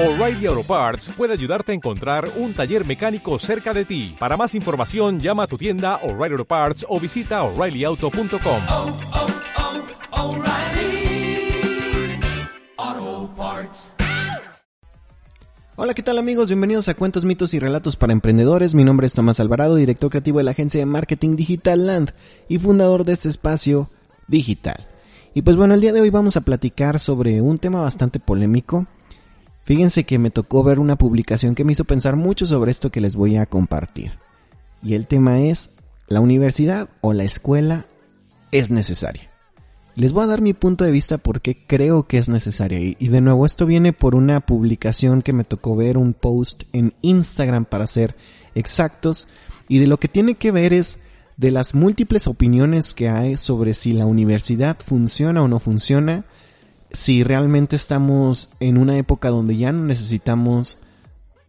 O'Reilly Auto Parts puede ayudarte a encontrar un taller mecánico cerca de ti. Para más información, llama a tu tienda O'Reilly Auto Parts o visita oreillyauto.com. oh, oh, O'Reilly Auto Parts. Hola, ¿qué tal amigos? Bienvenidos a Cuentos, Mitos y Relatos para Emprendedores. Mi nombre es Tomás Alvarado, director creativo de la agencia de marketing Digital Land y fundador de este espacio digital. Y pues bueno, el día de hoy vamos a platicar sobre un tema bastante polémico. Fíjense que me tocó ver una publicación que me hizo pensar mucho sobre esto que les voy a compartir. Y el tema es, ¿la universidad o la escuela es necesaria? Les voy a dar mi punto de vista porque creo que es necesaria. Y, y de nuevo, esto viene por una publicación que me tocó ver, un post en Instagram para ser exactos. Y de lo que tiene que ver es de las múltiples opiniones que hay sobre si la universidad funciona o no funciona, si realmente estamos en una época donde ya no necesitamos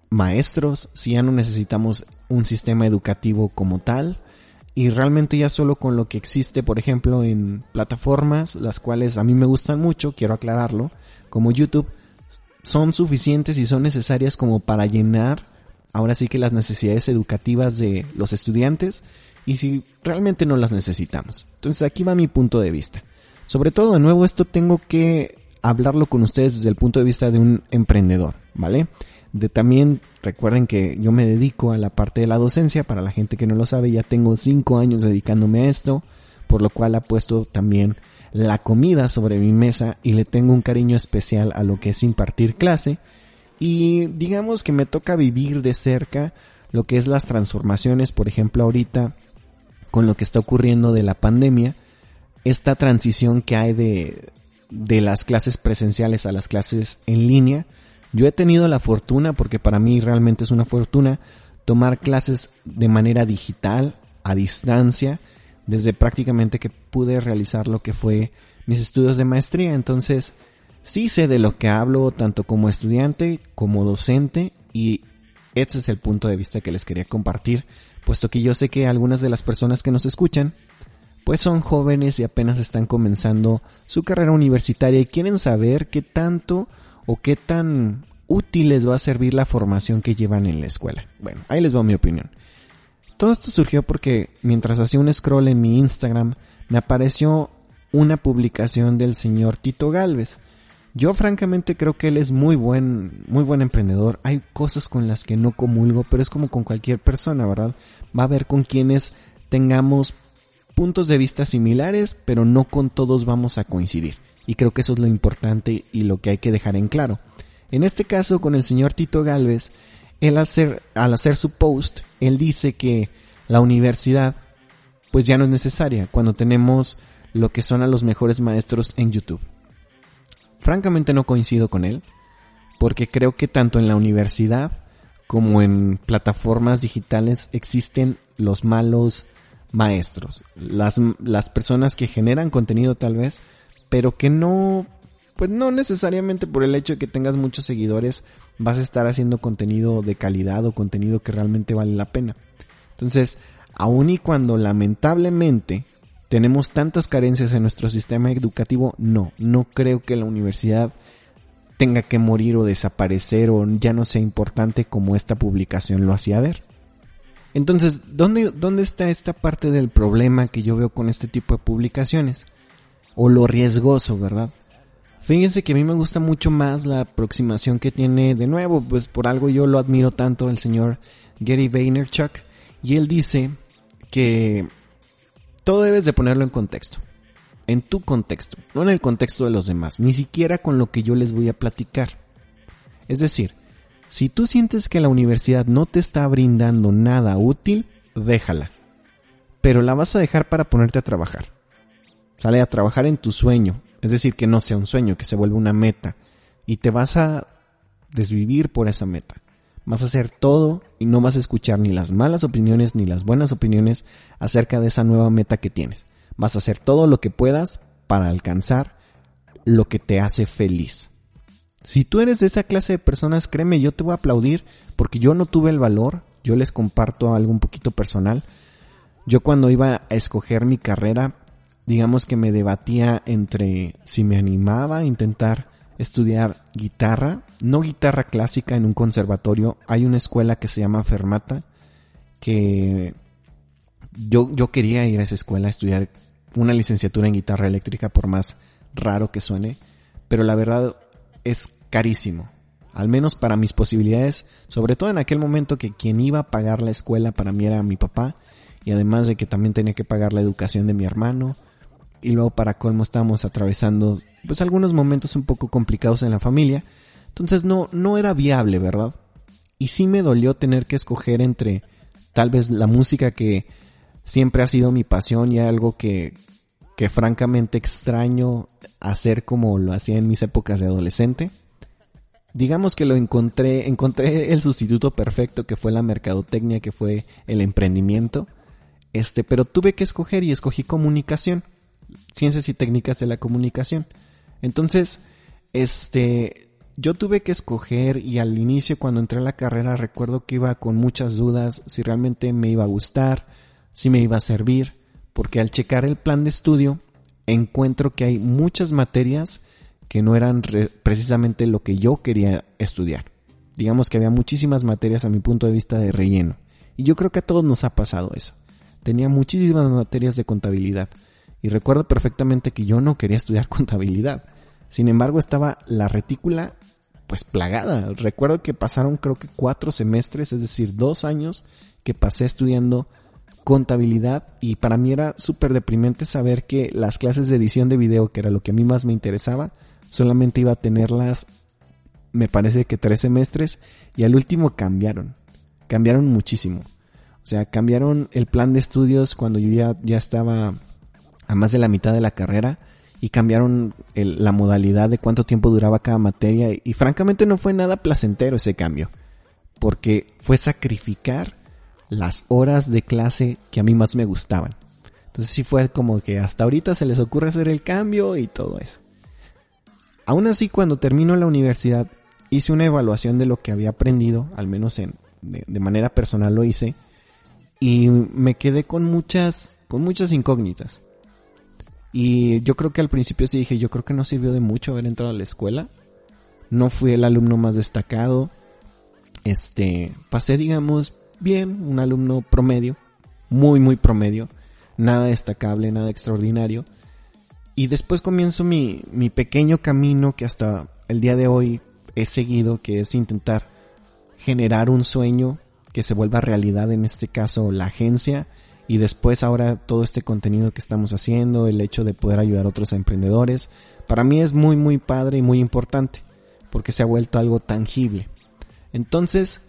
maestros, si ya no necesitamos un sistema educativo como tal, y realmente ya solo con lo que existe, por ejemplo, en plataformas, las cuales a mí me gustan mucho, quiero aclararlo, como YouTube, son suficientes y son necesarias como para llenar ahora sí que las necesidades educativas de los estudiantes y si realmente no las necesitamos. Entonces aquí va mi punto de vista. Sobre todo, de nuevo, esto tengo que hablarlo con ustedes desde el punto de vista de un emprendedor, ¿vale? De también, recuerden que yo me dedico a la parte de la docencia, para la gente que no lo sabe, ya tengo cinco años dedicándome a esto, por lo cual ha puesto también la comida sobre mi mesa y le tengo un cariño especial a lo que es impartir clase. Y digamos que me toca vivir de cerca lo que es las transformaciones, por ejemplo ahorita con lo que está ocurriendo de la pandemia, esta transición que hay de, de las clases presenciales a las clases en línea. Yo he tenido la fortuna, porque para mí realmente es una fortuna, tomar clases de manera digital, a distancia, desde prácticamente que pude realizar lo que fue mis estudios de maestría. Entonces, sí sé de lo que hablo, tanto como estudiante como docente, y este es el punto de vista que les quería compartir, puesto que yo sé que algunas de las personas que nos escuchan pues son jóvenes y apenas están comenzando su carrera universitaria y quieren saber qué tanto o qué tan útil les va a servir la formación que llevan en la escuela. Bueno, ahí les va mi opinión. Todo esto surgió porque mientras hacía un scroll en mi Instagram me apareció una publicación del señor Tito Galvez. Yo francamente creo que él es muy buen, muy buen emprendedor. Hay cosas con las que no comulgo, pero es como con cualquier persona, ¿verdad? Va a haber con quienes tengamos puntos de vista similares, pero no con todos vamos a coincidir. Y creo que eso es lo importante y lo que hay que dejar en claro. En este caso, con el señor Tito Galvez, él al hacer, al hacer su post, él dice que la universidad pues ya no es necesaria cuando tenemos lo que son a los mejores maestros en YouTube. Francamente no coincido con él, porque creo que tanto en la universidad como en plataformas digitales existen los malos maestros, las, las personas que generan contenido tal vez, pero que no, pues no necesariamente por el hecho de que tengas muchos seguidores vas a estar haciendo contenido de calidad o contenido que realmente vale la pena. Entonces, aun y cuando lamentablemente tenemos tantas carencias en nuestro sistema educativo, no, no creo que la universidad tenga que morir o desaparecer o ya no sea importante como esta publicación lo hacía ver. Entonces, ¿dónde, ¿dónde está esta parte del problema que yo veo con este tipo de publicaciones? O lo riesgoso, ¿verdad? Fíjense que a mí me gusta mucho más la aproximación que tiene, de nuevo, pues por algo yo lo admiro tanto, el señor Gary Vaynerchuk, y él dice que todo debes de ponerlo en contexto, en tu contexto, no en el contexto de los demás, ni siquiera con lo que yo les voy a platicar. Es decir, si tú sientes que la universidad no te está brindando nada útil, déjala. Pero la vas a dejar para ponerte a trabajar. Sale a trabajar en tu sueño. Es decir, que no sea un sueño, que se vuelva una meta. Y te vas a desvivir por esa meta. Vas a hacer todo y no vas a escuchar ni las malas opiniones ni las buenas opiniones acerca de esa nueva meta que tienes. Vas a hacer todo lo que puedas para alcanzar lo que te hace feliz. Si tú eres de esa clase de personas, créeme, yo te voy a aplaudir porque yo no tuve el valor, yo les comparto algo un poquito personal. Yo cuando iba a escoger mi carrera, digamos que me debatía entre si me animaba a intentar estudiar guitarra, no guitarra clásica en un conservatorio, hay una escuela que se llama Fermata, que yo, yo quería ir a esa escuela a estudiar una licenciatura en guitarra eléctrica, por más raro que suene, pero la verdad es carísimo. Al menos para mis posibilidades, sobre todo en aquel momento que quien iba a pagar la escuela para mí era mi papá, y además de que también tenía que pagar la educación de mi hermano, y luego para colmo estábamos atravesando pues algunos momentos un poco complicados en la familia, entonces no, no era viable, ¿verdad? Y sí me dolió tener que escoger entre tal vez la música que siempre ha sido mi pasión y algo que, que francamente extraño hacer como lo hacía en mis épocas de adolescente. Digamos que lo encontré, encontré el sustituto perfecto que fue la mercadotecnia, que fue el emprendimiento. Este, pero tuve que escoger y escogí comunicación. Ciencias y técnicas de la comunicación. Entonces, este, yo tuve que escoger y al inicio cuando entré a la carrera recuerdo que iba con muchas dudas si realmente me iba a gustar, si me iba a servir, porque al checar el plan de estudio encuentro que hay muchas materias que no eran precisamente lo que yo quería estudiar. Digamos que había muchísimas materias a mi punto de vista de relleno. Y yo creo que a todos nos ha pasado eso. Tenía muchísimas materias de contabilidad. Y recuerdo perfectamente que yo no quería estudiar contabilidad. Sin embargo, estaba la retícula pues plagada. Recuerdo que pasaron creo que cuatro semestres, es decir, dos años que pasé estudiando contabilidad y para mí era súper deprimente saber que las clases de edición de video, que era lo que a mí más me interesaba, solamente iba a tenerlas, me parece que tres semestres y al último cambiaron, cambiaron muchísimo. O sea, cambiaron el plan de estudios cuando yo ya, ya estaba a más de la mitad de la carrera y cambiaron la modalidad de cuánto tiempo duraba cada materia y francamente no fue nada placentero ese cambio porque fue sacrificar las horas de clase que a mí más me gustaban. Entonces sí fue como que hasta ahorita se les ocurre hacer el cambio y todo eso. Aún así, cuando termino la universidad, hice una evaluación de lo que había aprendido, al menos en, de, de manera personal lo hice, y me quedé con muchas, con muchas incógnitas. Y yo creo que al principio sí dije, yo creo que no sirvió de mucho haber entrado a la escuela. No fui el alumno más destacado. Este, pasé digamos bien, un alumno promedio, muy, muy promedio, nada destacable, nada extraordinario. Y después comienzo mi, mi pequeño camino que hasta el día de hoy he seguido, que es intentar generar un sueño que se vuelva realidad, en este caso la agencia, y después ahora todo este contenido que estamos haciendo, el hecho de poder ayudar a otros emprendedores, para mí es muy, muy padre y muy importante, porque se ha vuelto algo tangible. Entonces,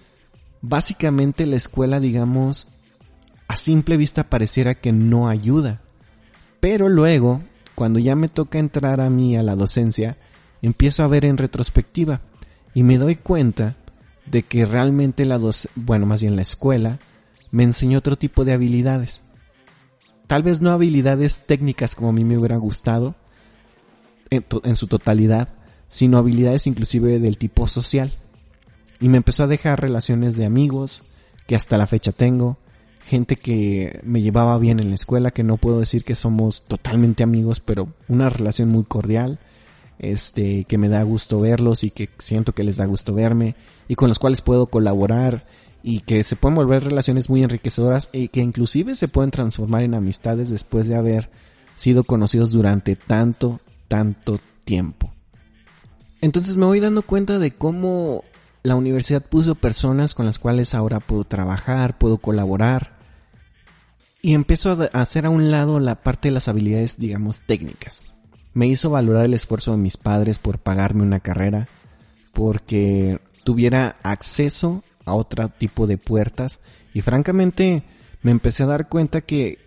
básicamente la escuela, digamos, a simple vista pareciera que no ayuda. Pero luego, cuando ya me toca entrar a mí a la docencia, empiezo a ver en retrospectiva y me doy cuenta de que realmente la bueno, más bien la escuela, me enseñó otro tipo de habilidades. Tal vez no habilidades técnicas como a mí me hubiera gustado en su totalidad, sino habilidades inclusive del tipo social. Y me empezó a dejar relaciones de amigos que hasta la fecha tengo, gente que me llevaba bien en la escuela, que no puedo decir que somos totalmente amigos, pero una relación muy cordial, este, que me da gusto verlos y que siento que les da gusto verme y con los cuales puedo colaborar y que se pueden volver relaciones muy enriquecedoras y que inclusive se pueden transformar en amistades después de haber sido conocidos durante tanto, tanto tiempo. Entonces me voy dando cuenta de cómo la universidad puso personas con las cuales ahora puedo trabajar, puedo colaborar. Y empezó a hacer a un lado la parte de las habilidades, digamos, técnicas. Me hizo valorar el esfuerzo de mis padres por pagarme una carrera, porque tuviera acceso a otro tipo de puertas. Y francamente me empecé a dar cuenta que,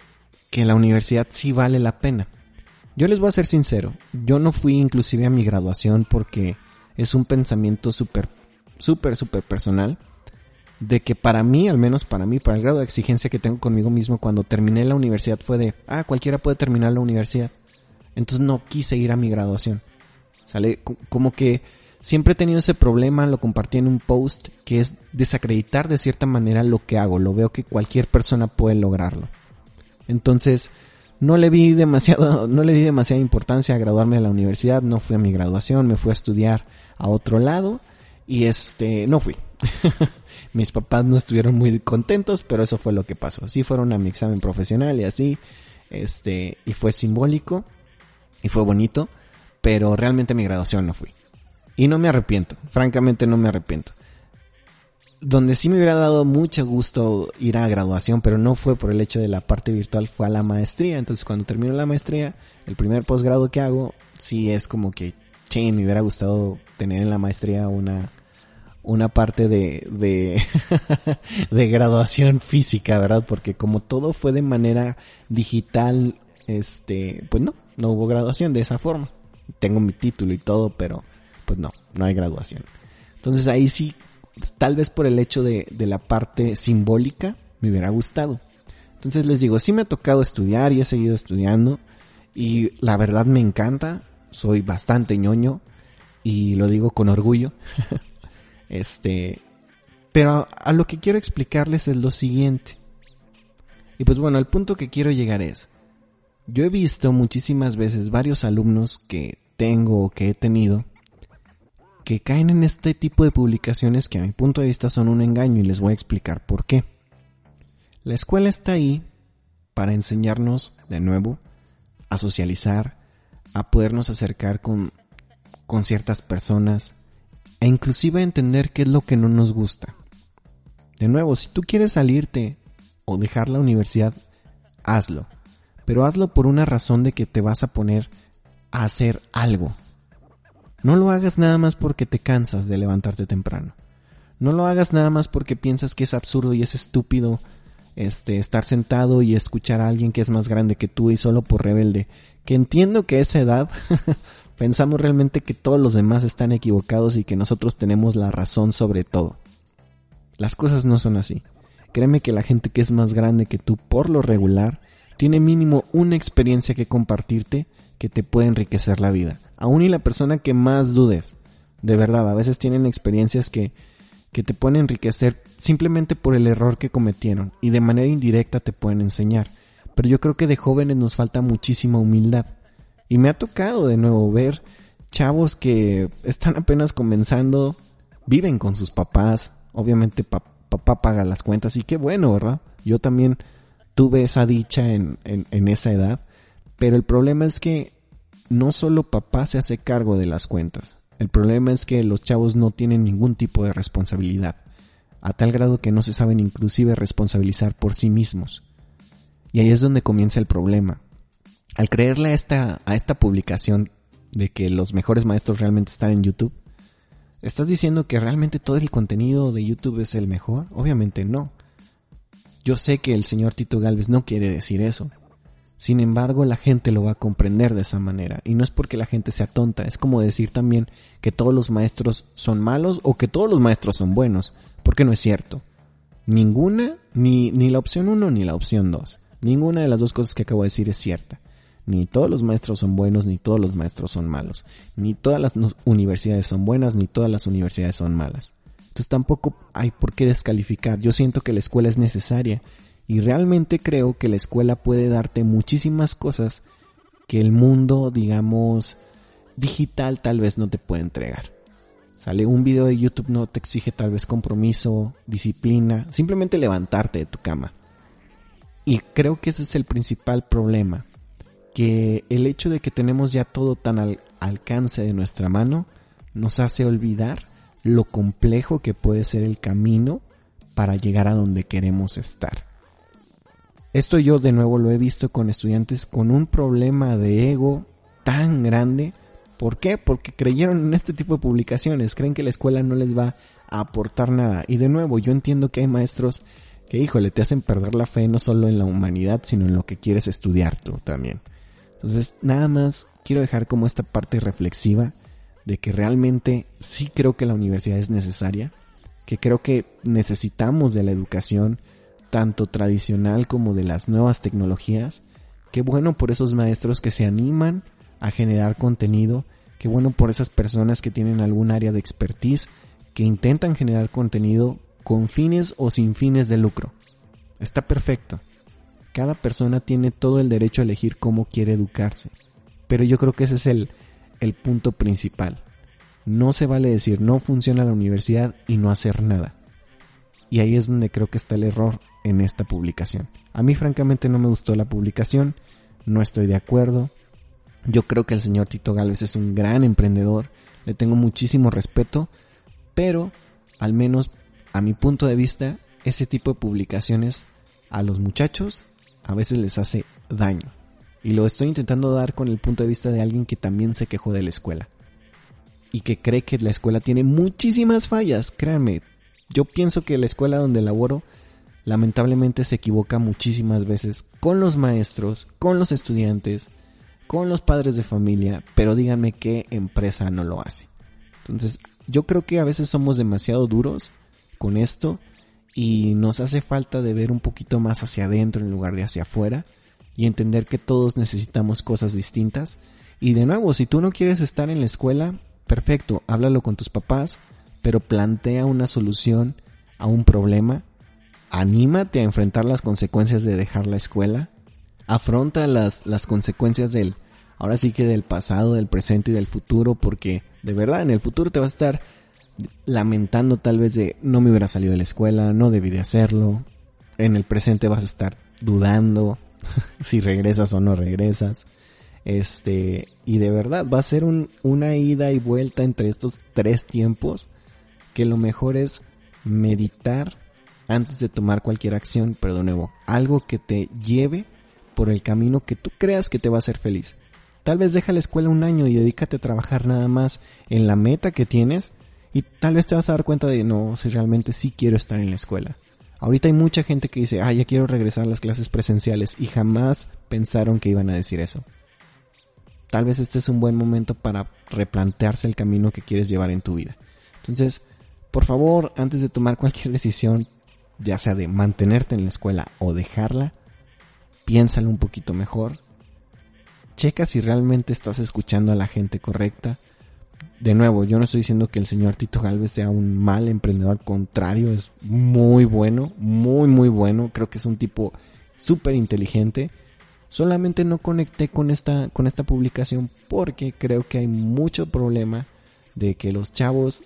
que la universidad sí vale la pena. Yo les voy a ser sincero, yo no fui inclusive a mi graduación porque es un pensamiento súper súper, súper personal de que para mí, al menos para mí, para el grado de exigencia que tengo conmigo mismo cuando terminé la universidad fue de, ah, cualquiera puede terminar la universidad. Entonces no quise ir a mi graduación. Sale como que siempre he tenido ese problema, lo compartí en un post, que es desacreditar de cierta manera lo que hago. Lo veo que cualquier persona puede lograrlo. Entonces, no le vi demasiado, no le di demasiada importancia a graduarme de la universidad, no fui a mi graduación, me fui a estudiar a otro lado y este, no fui. Mis papás no estuvieron muy contentos, pero eso fue lo que pasó. Sí fueron a mi examen profesional y así, este, y fue simbólico y fue bonito, pero realmente mi graduación no fui. Y no me arrepiento, francamente no me arrepiento. Donde sí me hubiera dado mucho gusto ir a graduación, pero no fue por el hecho de la parte virtual, fue a la maestría. Entonces cuando termino la maestría, el primer posgrado que hago, sí es como que, che, me hubiera gustado tener en la maestría una, una parte de, de, de graduación física, ¿verdad? Porque como todo fue de manera digital, este, pues no, no hubo graduación de esa forma. Tengo mi título y todo, pero pues no, no hay graduación. Entonces ahí sí, tal vez por el hecho de, de la parte simbólica, me hubiera gustado. Entonces les digo, sí me ha tocado estudiar y he seguido estudiando y la verdad me encanta, soy bastante ñoño y lo digo con orgullo. este, pero a lo que quiero explicarles es lo siguiente. Y pues bueno, al punto que quiero llegar es, yo he visto muchísimas veces varios alumnos que tengo o que he tenido que caen en este tipo de publicaciones que a mi punto de vista son un engaño y les voy a explicar por qué. La escuela está ahí para enseñarnos de nuevo a socializar, a podernos acercar con, con ciertas personas e inclusive a entender qué es lo que no nos gusta. De nuevo, si tú quieres salirte o dejar la universidad, hazlo. Pero hazlo por una razón de que te vas a poner a hacer algo. No lo hagas nada más porque te cansas de levantarte temprano. No lo hagas nada más porque piensas que es absurdo y es estúpido este estar sentado y escuchar a alguien que es más grande que tú y solo por rebelde. Que entiendo que a esa edad pensamos realmente que todos los demás están equivocados y que nosotros tenemos la razón sobre todo. Las cosas no son así. Créeme que la gente que es más grande que tú por lo regular tiene mínimo una experiencia que compartirte que te puede enriquecer la vida. Aún y la persona que más dudes. De verdad, a veces tienen experiencias que, que te pueden enriquecer simplemente por el error que cometieron y de manera indirecta te pueden enseñar. Pero yo creo que de jóvenes nos falta muchísima humildad. Y me ha tocado de nuevo ver chavos que están apenas comenzando, viven con sus papás, obviamente papá paga las cuentas y qué bueno, ¿verdad? Yo también tuve esa dicha en, en, en esa edad, pero el problema es que no solo papá se hace cargo de las cuentas, el problema es que los chavos no tienen ningún tipo de responsabilidad, a tal grado que no se saben inclusive responsabilizar por sí mismos. Y ahí es donde comienza el problema. Al creerle a esta, a esta publicación de que los mejores maestros realmente están en YouTube, ¿estás diciendo que realmente todo el contenido de YouTube es el mejor? Obviamente no. Yo sé que el señor Tito Galvez no quiere decir eso. Sin embargo, la gente lo va a comprender de esa manera. Y no es porque la gente sea tonta, es como decir también que todos los maestros son malos o que todos los maestros son buenos, porque no es cierto. Ninguna, ni, ni la opción 1 ni la opción 2. Ninguna de las dos cosas que acabo de decir es cierta. Ni todos los maestros son buenos, ni todos los maestros son malos. Ni todas las universidades son buenas, ni todas las universidades son malas. Entonces tampoco hay por qué descalificar. Yo siento que la escuela es necesaria y realmente creo que la escuela puede darte muchísimas cosas que el mundo, digamos, digital tal vez no te puede entregar. Sale un video de YouTube no te exige tal vez compromiso, disciplina, simplemente levantarte de tu cama. Y creo que ese es el principal problema, que el hecho de que tenemos ya todo tan al alcance de nuestra mano nos hace olvidar lo complejo que puede ser el camino para llegar a donde queremos estar. Esto yo de nuevo lo he visto con estudiantes con un problema de ego tan grande. ¿Por qué? Porque creyeron en este tipo de publicaciones, creen que la escuela no les va a aportar nada. Y de nuevo, yo entiendo que hay maestros que, híjole, te hacen perder la fe no solo en la humanidad, sino en lo que quieres estudiar tú también. Entonces, nada más quiero dejar como esta parte reflexiva de que realmente sí creo que la universidad es necesaria, que creo que necesitamos de la educación, tanto tradicional como de las nuevas tecnologías. Qué bueno por esos maestros que se animan a generar contenido. Qué bueno por esas personas que tienen algún área de expertise que intentan generar contenido con fines o sin fines de lucro. Está perfecto. Cada persona tiene todo el derecho a elegir cómo quiere educarse. Pero yo creo que ese es el, el punto principal. No se vale decir no funciona la universidad y no hacer nada. Y ahí es donde creo que está el error en esta publicación. A mí francamente no me gustó la publicación, no estoy de acuerdo. Yo creo que el señor Tito Galvez es un gran emprendedor, le tengo muchísimo respeto, pero al menos a mi punto de vista, ese tipo de publicaciones a los muchachos a veces les hace daño. Y lo estoy intentando dar con el punto de vista de alguien que también se quejó de la escuela. Y que cree que la escuela tiene muchísimas fallas, créanme. Yo pienso que la escuela donde laboro lamentablemente se equivoca muchísimas veces con los maestros, con los estudiantes, con los padres de familia, pero díganme qué empresa no lo hace. Entonces, yo creo que a veces somos demasiado duros con esto y nos hace falta de ver un poquito más hacia adentro en lugar de hacia afuera y entender que todos necesitamos cosas distintas. Y de nuevo, si tú no quieres estar en la escuela, perfecto, háblalo con tus papás, pero plantea una solución a un problema anímate a enfrentar las consecuencias de dejar la escuela, afronta las, las consecuencias del, ahora sí que del pasado, del presente y del futuro, porque de verdad en el futuro te vas a estar lamentando tal vez de no me hubiera salido de la escuela, no debí de hacerlo, en el presente vas a estar dudando si regresas o no regresas. Este, y de verdad va a ser un, una ida y vuelta entre estos tres tiempos que lo mejor es meditar antes de tomar cualquier acción, pero de nuevo, algo que te lleve por el camino que tú creas que te va a hacer feliz. Tal vez deja la escuela un año y dedícate a trabajar nada más en la meta que tienes y tal vez te vas a dar cuenta de no, si realmente sí quiero estar en la escuela. Ahorita hay mucha gente que dice, ah, ya quiero regresar a las clases presenciales y jamás pensaron que iban a decir eso. Tal vez este es un buen momento para replantearse el camino que quieres llevar en tu vida. Entonces, por favor, antes de tomar cualquier decisión, ya sea de mantenerte en la escuela o dejarla, piénsalo un poquito mejor. Checa si realmente estás escuchando a la gente correcta. De nuevo, yo no estoy diciendo que el señor Tito Galvez sea un mal emprendedor, al contrario, es muy bueno, muy, muy bueno. Creo que es un tipo súper inteligente. Solamente no conecté con esta, con esta publicación porque creo que hay mucho problema de que los chavos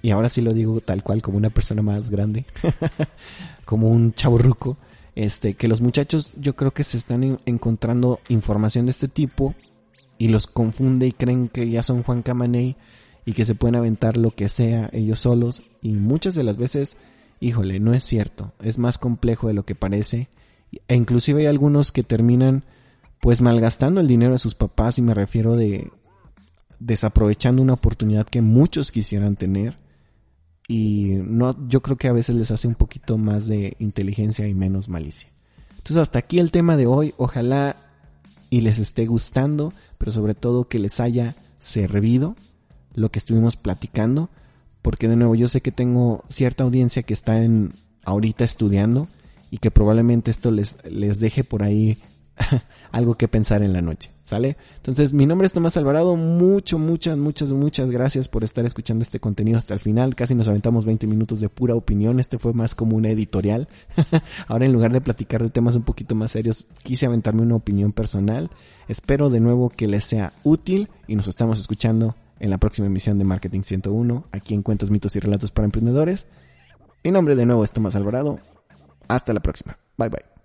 y ahora sí lo digo tal cual como una persona más grande, como un chavo ruco, este, que los muchachos yo creo que se están encontrando información de este tipo y los confunde y creen que ya son Juan Camaney y que se pueden aventar lo que sea ellos solos. Y muchas de las veces, híjole, no es cierto, es más complejo de lo que parece. E inclusive hay algunos que terminan pues malgastando el dinero de sus papás y me refiero de desaprovechando una oportunidad que muchos quisieran tener. Y no yo creo que a veces les hace un poquito más de inteligencia y menos malicia. Entonces hasta aquí el tema de hoy, ojalá y les esté gustando, pero sobre todo que les haya servido lo que estuvimos platicando, porque de nuevo yo sé que tengo cierta audiencia que está en ahorita estudiando y que probablemente esto les les deje por ahí algo que pensar en la noche, ¿sale? Entonces, mi nombre es Tomás Alvarado, mucho, muchas, muchas, muchas gracias por estar escuchando este contenido hasta el final, casi nos aventamos 20 minutos de pura opinión, este fue más como una editorial, ahora en lugar de platicar de temas un poquito más serios, quise aventarme una opinión personal, espero de nuevo que les sea útil y nos estamos escuchando en la próxima emisión de Marketing 101, aquí en Cuentos, Mitos y Relatos para Emprendedores. Mi nombre de nuevo es Tomás Alvarado, hasta la próxima, bye bye.